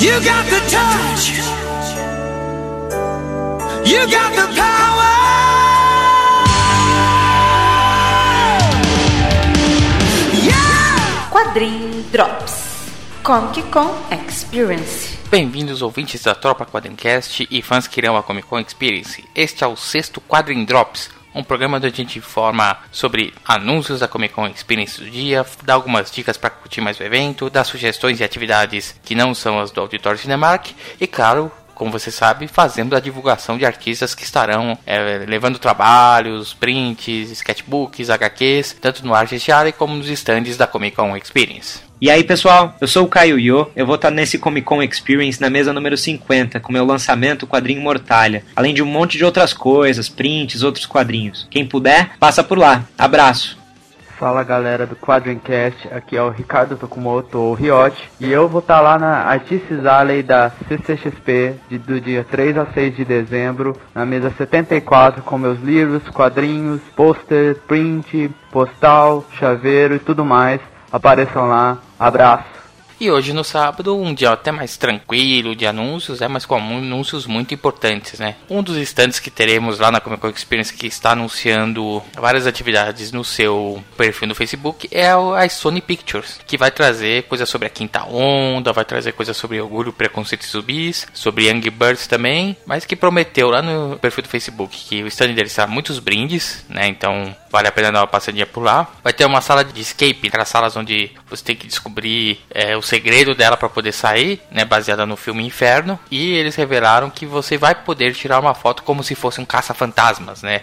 You got the touch. You got the power. Yeah! Quadrim Drops Comic Con Experience. Bem-vindos ouvintes da Tropa Quadrincast e fãs que irão a Comic Con Experience. Este é o sexto Quadrim Drops, um programa onde a gente informa sobre anúncios da Comic Con Experience do dia, dá algumas dicas para curtir mais o evento, dá sugestões de atividades que não são as do Auditório Cinemark e, claro, como você sabe, fazendo a divulgação de artistas que estarão é, levando trabalhos, prints, sketchbooks, HQs, tanto no Artist Alley como nos stands da Comic Con Experience. E aí pessoal, eu sou o Caio Yo, eu vou estar nesse Comic Con Experience na mesa número 50, com meu lançamento, quadrinho Mortalha, além de um monte de outras coisas, prints, outros quadrinhos. Quem puder, passa por lá. Abraço! Fala galera do Quadrincast, aqui é o Ricardo Tokumoto, ou Riote, e eu vou estar lá na Artists Alley da CCXP de, do dia 3 a 6 de dezembro, na mesa 74, com meus livros, quadrinhos, pôster, print, postal, chaveiro e tudo mais. Apareçam lá, abraço! E hoje no sábado, um dia até mais tranquilo de anúncios, é mas com anúncios muito importantes, né? Um dos stands que teremos lá na Comic Con Experience que está anunciando várias atividades no seu perfil no Facebook é a Sony Pictures, que vai trazer coisas sobre a quinta onda, vai trazer coisas sobre orgulho, preconceito e zumbis, sobre Young Birds também, mas que prometeu lá no perfil do Facebook que o stand dele será muitos brindes, né? Então vale a pena dar uma passadinha por lá. Vai ter uma sala de escape, aquelas salas onde você tem que descobrir é, o segredo dela para poder sair, né, baseada no filme Inferno, e eles revelaram que você vai poder tirar uma foto como se fosse um caça-fantasmas, né,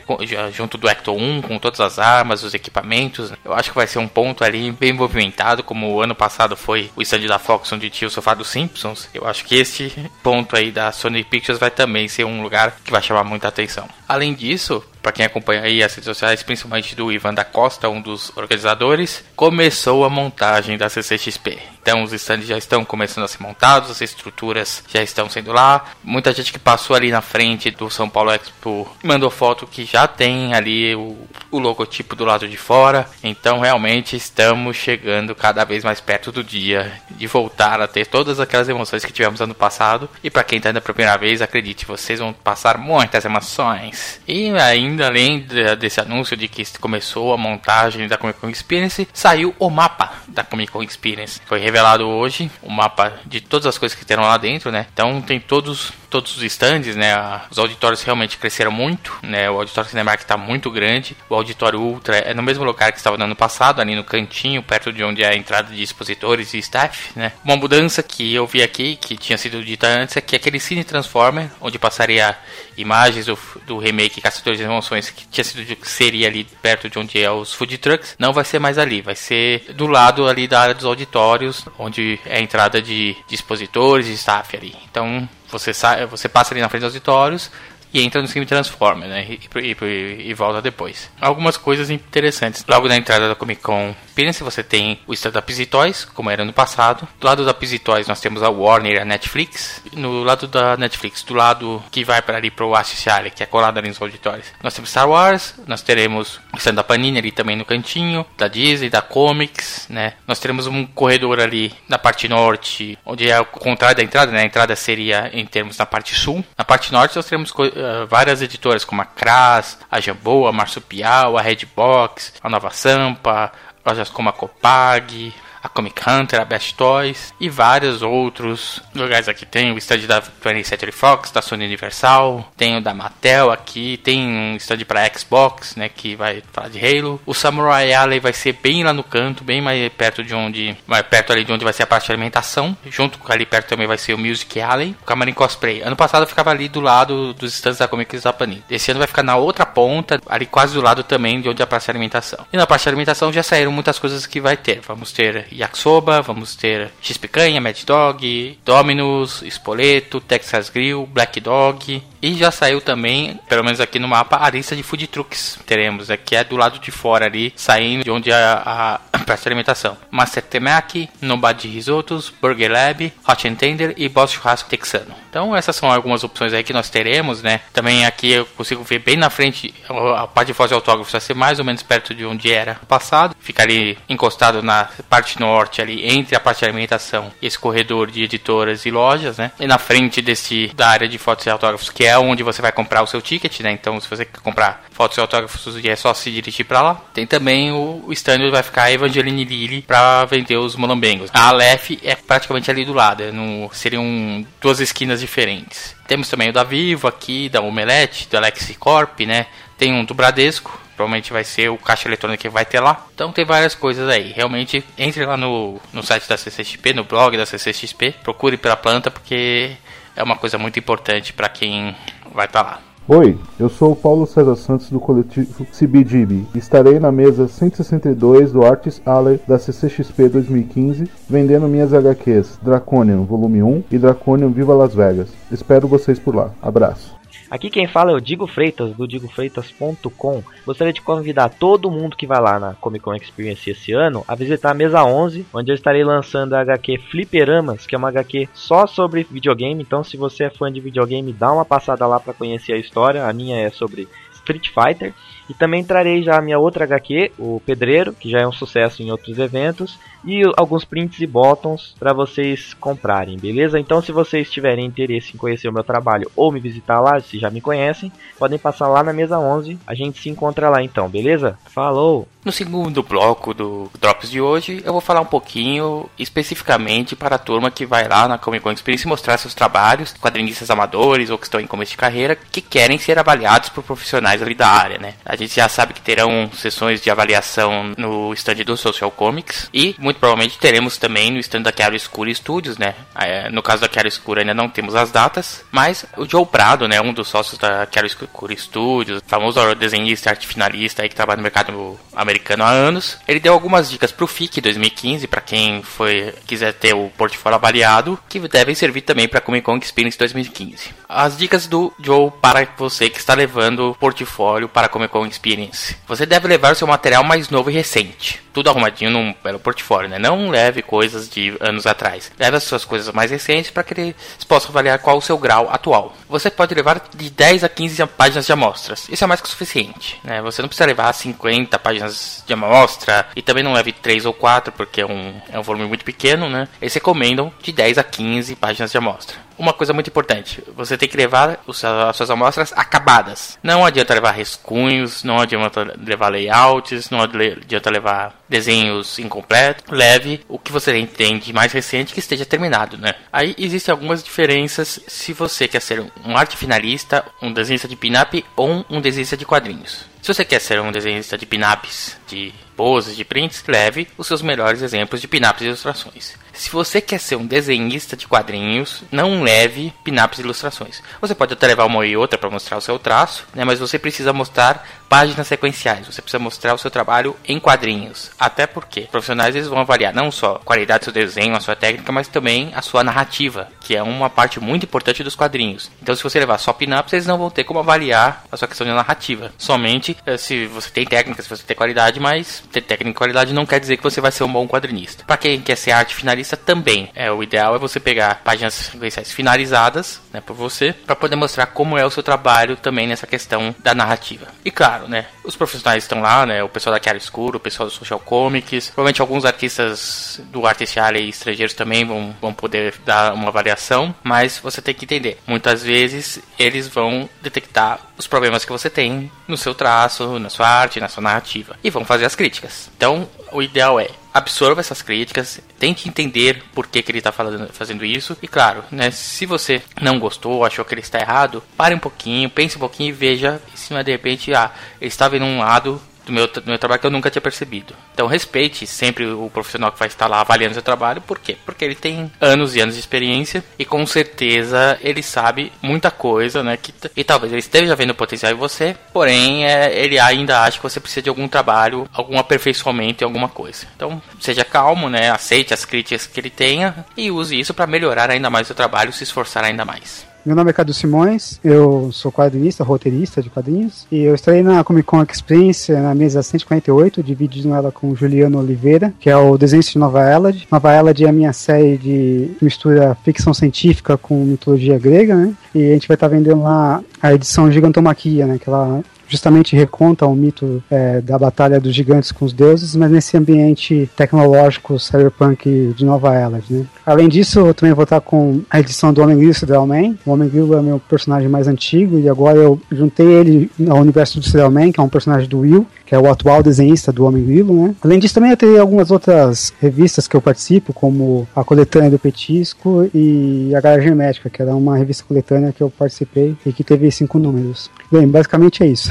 junto do Ecto 1, com todas as armas, os equipamentos. Eu acho que vai ser um ponto ali bem movimentado, como o ano passado foi o stand da Fox onde tinha o sofá dos Simpsons. Eu acho que este ponto aí da Sony Pictures vai também ser um lugar que vai chamar muita atenção. Além disso, para quem acompanha aí as redes sociais, principalmente do Ivan da Costa, um dos organizadores, começou a montagem da CCXP. Então os stands já estão começando a ser montados, as estruturas já estão sendo lá. Muita gente que passou ali na frente do São Paulo Expo mandou foto que já tem ali o, o logotipo do lado de fora. Então realmente estamos chegando cada vez mais perto do dia de voltar a ter todas aquelas emoções que tivemos ano passado. E para quem está indo pela primeira vez, acredite, vocês vão passar muitas emoções. E ainda além de, desse anúncio de que começou a montagem da Comic Con Experience, saiu o mapa da Comic Con Experience. Foi revelado hoje o mapa de todas as coisas que terão lá dentro, né? Então tem todos todos os stands, né? Os auditórios realmente cresceram muito, né? O auditório Cinemark está muito grande. O auditório Ultra é no mesmo lugar que estava no ano passado, ali no cantinho, perto de onde é a entrada de expositores e staff, né? Uma mudança que eu vi aqui, que tinha sido dita antes, é que aquele Cine Transformer, onde passaria imagens do, do remake Caçadores de Emoções, que tinha sido seria ali perto de onde é os food trucks, não vai ser mais ali, vai ser do lado ali da área dos auditórios, onde é a entrada de, de expositores e staff ali. Então você sai, você passa ali na frente dos auditórios, e entra no Cine Transformer, né? E, e, e, volta depois. Algumas coisas interessantes. Logo na entrada da Comic Con Experience você tem o Pizzy Toys, como era no passado. Do lado da Toys nós temos a Warner e a Netflix. No lado da Netflix, do lado que vai para ali para o Alley, que é colado ali nos auditórios, nós temos Star Wars. Nós teremos o stand da Panini ali também no cantinho, da Disney, da Comics, né? Nós teremos um corredor ali na parte norte, onde é o contrário da entrada, né? A entrada seria em termos na parte sul. Parte norte nós teremos uh, várias editoras como a Cras, a Jambô, a Marsupial, a Redbox, a Nova Sampa, lojas como a Copag, a Comic Hunter, a Best Toys e vários outros lugares aqui. Tem o stand da 20th Century Fox, da Sony Universal, tem o da Mattel aqui, tem um stand para Xbox, né, que vai falar de Halo. O Samurai Alley vai ser bem lá no canto, bem mais perto de onde, mais perto ali de onde vai ser a parte de alimentação. Junto com ali perto também vai ser o Music Alley, o Camarim Cosplay. Ano passado ficava ali do lado dos stands da Comic Japan. Esse ano vai ficar na outra ponta, ali quase do lado também de onde é a parte de alimentação. E na parte de alimentação já saíram muitas coisas que vai ter. Vamos ter yakisoba, vamos ter X-Picanha, Mad Dog, Dominus, Spoleto, Texas Grill, Black Dog E já saiu também, pelo menos aqui no mapa, a lista de food trucks. Teremos aqui é do lado de fora ali, saindo de onde a, a praça de alimentação. Master Temaki, Nobody Risotos, Burger Lab, Hot and Tender e Boss Churrasco Texano. Então essas são algumas opções aí que nós teremos, né? Também aqui eu consigo ver bem na frente a parte de foto de autógrafos vai ser mais ou menos perto de onde era passado. Fica ali encostado na parte norte ali entre a parte de alimentação e esse corredor de editoras e lojas, né? E na frente desse da área de fotos e autógrafos, que é onde você vai comprar o seu ticket, né? Então se você comprar fotos e autógrafos, é só se dirigir para lá. Tem também o, o stand vai ficar a Evangeline Lilly para vender os molambengos. A Aleph é praticamente ali do lado, é no, seriam duas esquinas diferentes. Temos também o da Vivo aqui, da Omelete, do Alexicorp, né? Tem um do Bradesco, provavelmente vai ser o caixa eletrônico que vai ter lá. Então tem várias coisas aí. Realmente entre lá no, no site da CCXP, no blog da CCXP, procure pela planta porque é uma coisa muito importante para quem vai tá lá. Oi, eu sou o Paulo César Santos do coletivo CBGB. Estarei na mesa 162 do Artis Alley da CCXP 2015 vendendo minhas HQs Draconian Volume 1 e Draconian Viva Las Vegas. Espero vocês por lá. Abraço. Aqui quem fala é o Digo Freitas, do digofreitas.com. Gostaria de convidar todo mundo que vai lá na Comic Con Experience esse ano a visitar a mesa 11, onde eu estarei lançando a HQ Fliperamas, que é uma HQ só sobre videogame. Então, se você é fã de videogame, dá uma passada lá para conhecer a história. A minha é sobre Street Fighter. E também trarei já a minha outra HQ, o Pedreiro, que já é um sucesso em outros eventos, e alguns prints e bottoms para vocês comprarem, beleza? Então, se vocês tiverem interesse em conhecer o meu trabalho ou me visitar lá, se já me conhecem, podem passar lá na mesa 11. A gente se encontra lá então, beleza? Falou! No segundo bloco do Drops de hoje, eu vou falar um pouquinho especificamente para a turma que vai lá na Comic Con Experience mostrar seus trabalhos, quadrinistas amadores ou que estão em começo de carreira, que querem ser avaliados por profissionais ali da área, né? A gente já sabe que terão sessões de avaliação no stand do Social Comics e muito provavelmente teremos também no stand da Chiaro Escura Studios, né? É, no caso da Chiaro Escura ainda não temos as datas, mas o Joe Prado, né, um dos sócios da Chiaro Escura Studios, famoso desenhista arte finalista aí que trabalha no mercado americano há anos, ele deu algumas dicas para o FIC 2015 para quem foi quiser ter o portfólio avaliado, que devem servir também para Comic Con Experience 2015. As dicas do Joe para você que está levando o portfólio para Comic Con Experience. Você deve levar o seu material mais novo e recente, tudo arrumadinho num belo portfólio, né? Não leve coisas de anos atrás. Leve as suas coisas mais recentes para que eles possam avaliar qual o seu grau atual. Você pode levar de 10 a 15 páginas de amostras. Isso é mais que o suficiente, né? Você não precisa levar 50 páginas de amostra e também não leve 3 ou 4 porque é um, é um volume muito pequeno, né? Eles recomendam de 10 a 15 páginas de amostra uma coisa muito importante: você tem que levar as suas amostras acabadas. Não adianta levar rascunhos, não adianta levar layouts, não adianta levar desenhos incompletos. Leve o que você entende mais recente que esteja terminado, né? Aí existem algumas diferenças se você quer ser um arte finalista, um desenhista de pin-up ou um desenhista de quadrinhos. Se você quer ser um desenhista de pin-ups, de poses, de prints, leve os seus melhores exemplos de pin-ups e ilustrações. Se você quer ser um desenhista de quadrinhos, não leve pin-ups e ilustrações. Você pode até levar uma e outra para mostrar o seu traço, né, mas você precisa mostrar páginas sequenciais. Você precisa mostrar o seu trabalho em quadrinhos. Até porque profissionais eles vão avaliar não só a qualidade do seu desenho, a sua técnica, mas também a sua narrativa, que é uma parte muito importante dos quadrinhos. Então, se você levar só pin-ups, eles não vão ter como avaliar a sua questão de narrativa. Somente eh, se você tem técnica, se você tem qualidade, mas ter técnica e qualidade não quer dizer que você vai ser um bom quadrinista. Para quem quer ser arte finalista também, é o ideal é você pegar páginas sequenciais finalizadas, né, por você, para poder mostrar como é o seu trabalho também nessa questão da narrativa. E claro, né, os profissionais estão lá, né, o pessoal da Chiara Escuro, o pessoal do Social Comics, provavelmente alguns artistas do Artist e estrangeiros também vão, vão poder dar uma avaliação, mas você tem que entender, muitas vezes eles vão detectar os problemas que você tem no seu traço, na sua arte, na sua narrativa e vão fazer as críticas. Então, o ideal é absorva essas críticas, tente entender por que, que ele está fazendo isso. E claro, né, se você não gostou, achou que ele está errado, pare um pouquinho, pense um pouquinho e veja se de repente ah, ele está vendo um lado do meu, do meu trabalho que eu nunca tinha percebido. Então respeite sempre o profissional que vai estar lá avaliando seu trabalho, por quê? Porque ele tem anos e anos de experiência e com certeza ele sabe muita coisa, né? Que, e talvez ele esteja vendo potencial em você, porém é, ele ainda acha que você precisa de algum trabalho, algum aperfeiçoamento em alguma coisa. Então seja calmo, né? Aceite as críticas que ele tenha e use isso para melhorar ainda mais o seu trabalho, se esforçar ainda mais. Meu nome é Cadu Simões, eu sou quadrinista, roteirista de quadrinhos, e eu estarei na Comic Con Experience na mesa 148, dividindo ela com Juliano Oliveira, que é o desenho de Nova Elad. Nova Elad é a minha série de mistura ficção científica com mitologia grega, né? E a gente vai estar vendendo lá a edição Gigantomaquia, né? Que ela justamente reconta o mito é, da batalha dos gigantes com os deuses, mas nesse ambiente tecnológico cyberpunk de Nova Elad, né? Além disso, eu também vou estar com a edição do Homem Grilo Serial Man. O Homem Grilo é meu personagem mais antigo e agora eu juntei ele ao universo do Serial Man, que é um personagem do Will, que é o atual desenhista do Homem Grilo, né? Além disso, também eu tenho algumas outras revistas que eu participo, como a Coletânea do Petisco e a Garagem Médica, que era uma revista coletânea que eu participei e que teve cinco números. Bem, basicamente é isso.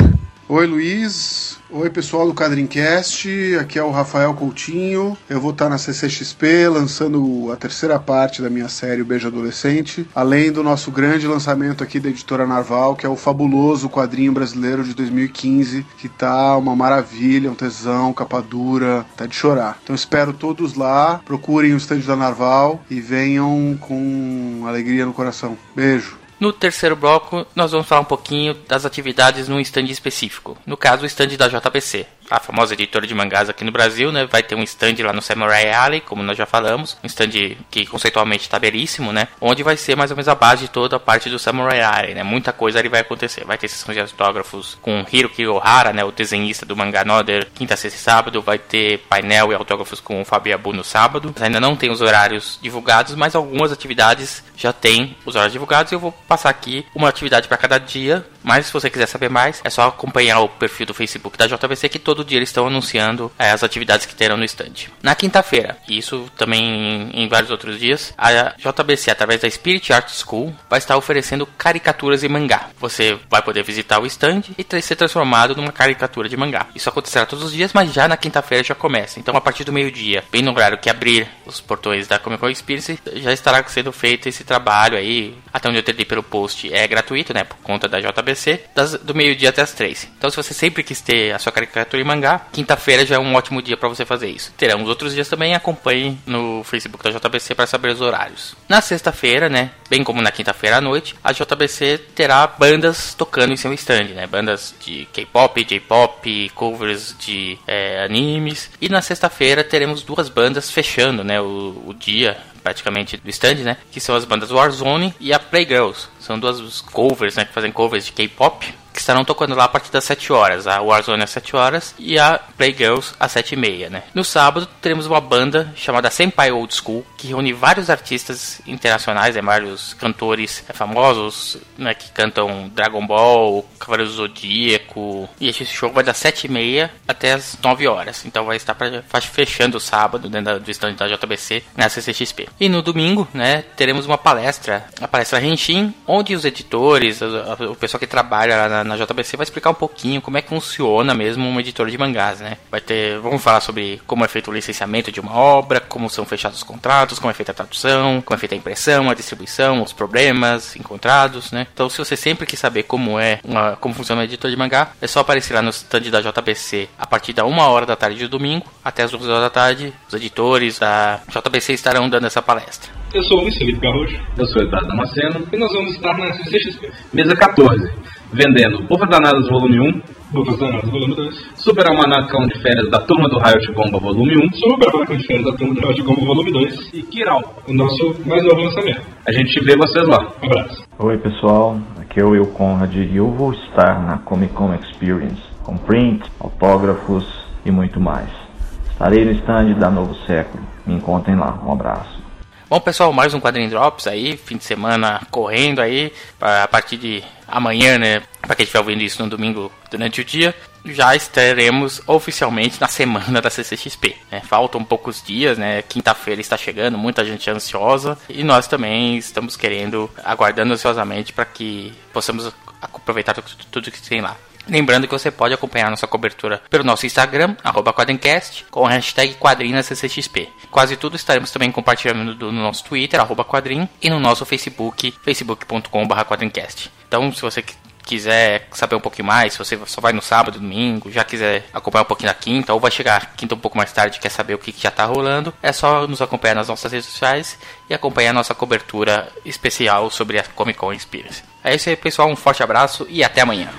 Oi, Luiz. Oi, pessoal do Quadrincast. Aqui é o Rafael Coutinho. Eu vou estar na CCXP lançando a terceira parte da minha série O Beijo Adolescente, além do nosso grande lançamento aqui da editora Narval, que é o fabuloso quadrinho brasileiro de 2015, que tá uma maravilha, um tesão, capa dura, tá de chorar. Então espero todos lá, procurem o stand da Narval e venham com alegria no coração. Beijo. No terceiro bloco, nós vamos falar um pouquinho das atividades num stand específico. No caso, o stand da JPC, a famosa editora de mangás aqui no Brasil, né? Vai ter um stand lá no Samurai Alley, como nós já falamos, um stand que conceitualmente está belíssimo, né? Onde vai ser mais ou menos a base de toda a parte do Samurai Alley, né? Muita coisa ali vai acontecer. Vai ter sessão de autógrafos com Hiroki Ohara, né? O desenhista do mangá Nother, quinta, sexta e sábado. Vai ter painel e autógrafos com o Fabiabu no sábado. Ainda não tem os horários divulgados, mas algumas atividades já tem os horários divulgados. Eu vou passar aqui uma atividade para cada dia. Mas se você quiser saber mais, é só acompanhar o perfil do Facebook da JVC que todo dia eles estão anunciando é, as atividades que terão no stand. Na quinta-feira, e isso também em, em, vários outros dias, a JBC, através da Spirit Art School, vai estar oferecendo caricaturas e mangá. Você vai poder visitar o stand e ser transformado numa caricatura de mangá. Isso acontecerá todos os dias, mas já na quinta-feira já começa. Então, a partir do meio-dia, bem no horário que abrir os portões da Comic Con Experience, já estará sendo feito esse trabalho aí. Até onde eu entendi pelo post, é gratuito, né? Por conta da JBC, das, do meio-dia até as três. Então, se você sempre quis ter a sua caricatura em mangá, quinta-feira já é um ótimo dia para você fazer isso. Teremos outros dias também, acompanhe no Facebook da JBC para saber os horários. Na sexta-feira, né, bem como na quinta-feira à noite, a JBC terá bandas tocando em seu stand, né, bandas de K-pop, J-pop, covers de é, animes. E na sexta-feira teremos duas bandas fechando, né, o, o dia praticamente do stand, né? Que são as bandas Warzone e a Playgirls. São duas covers, né? Que fazem covers de K-pop estarão tocando lá a partir das 7 horas. A Warzone às 7 horas e a Playgirls às 7 e meia, né? No sábado teremos uma banda chamada Senpai Old School, que reúne vários artistas internacionais, né? vários cantores famosos, né? Que cantam Dragon Ball, Cavaleiro do Zodíaco. E esse show vai das 7 e meia até as 9 horas. Então vai estar pra, fechando o sábado dentro do stand da JBC na CCXP. E no domingo, né? Teremos uma palestra, a palestra Henshin, onde os editores, o pessoal que trabalha lá na na JBC vai explicar um pouquinho como é que funciona mesmo uma editora de mangás, né? Vai ter, vamos falar sobre como é feito o licenciamento de uma obra, como são fechados os contratos, como é feita a tradução, como é feita a impressão, a distribuição, os problemas encontrados, né? Então, se você sempre quis saber como é uma, como funciona uma editora de mangá, é só aparecer lá no stand da JBC a partir da uma hora da tarde de domingo até as duas horas da tarde. Os editores da JBC estarão dando essa palestra. Eu sou o Luiz Felipe Garrocho. Eu sou o Eduardo Damasceno. E nós vamos estar na CCXP. Mesa 14 vendendo Bufas Danadas Volume 1, Bufas Danadas Volume 2, Super Almanacão de Férias da Turma do Raio de Bomba Volume 1, Super Almanacão de Férias da Turma do Raio de Bomba Volume 2 e Kiral, o nosso mais novo lançamento. A gente vê vocês lá. Um abraço. Oi pessoal, aqui é o Will Conrad e eu vou estar na Comic Con Experience com print, autógrafos e muito mais. Estarei no stand da Novo Século. Me encontrem lá. Um abraço. Bom, pessoal, mais um Quadrinho Drops aí, fim de semana correndo aí, a partir de amanhã, né? Para quem estiver ouvindo isso no domingo durante o dia, já estaremos oficialmente na semana da CCXP. Né? Faltam poucos dias, né? Quinta-feira está chegando, muita gente ansiosa e nós também estamos querendo, aguardando ansiosamente para que possamos aproveitar tudo que tem lá. Lembrando que você pode acompanhar nossa cobertura pelo nosso Instagram, Quadrincast, com a hashtag QuadrinhaCCXP. Quase tudo estaremos também compartilhando no nosso Twitter, Quadrim, e no nosso Facebook, facebook.com.br. Então, se você quiser saber um pouquinho mais, se você só vai no sábado, domingo, já quiser acompanhar um pouquinho na quinta, ou vai chegar quinta um pouco mais tarde, quer saber o que, que já tá rolando, é só nos acompanhar nas nossas redes sociais e acompanhar nossa cobertura especial sobre a Comic Con Experience. É isso aí, pessoal. Um forte abraço e até amanhã.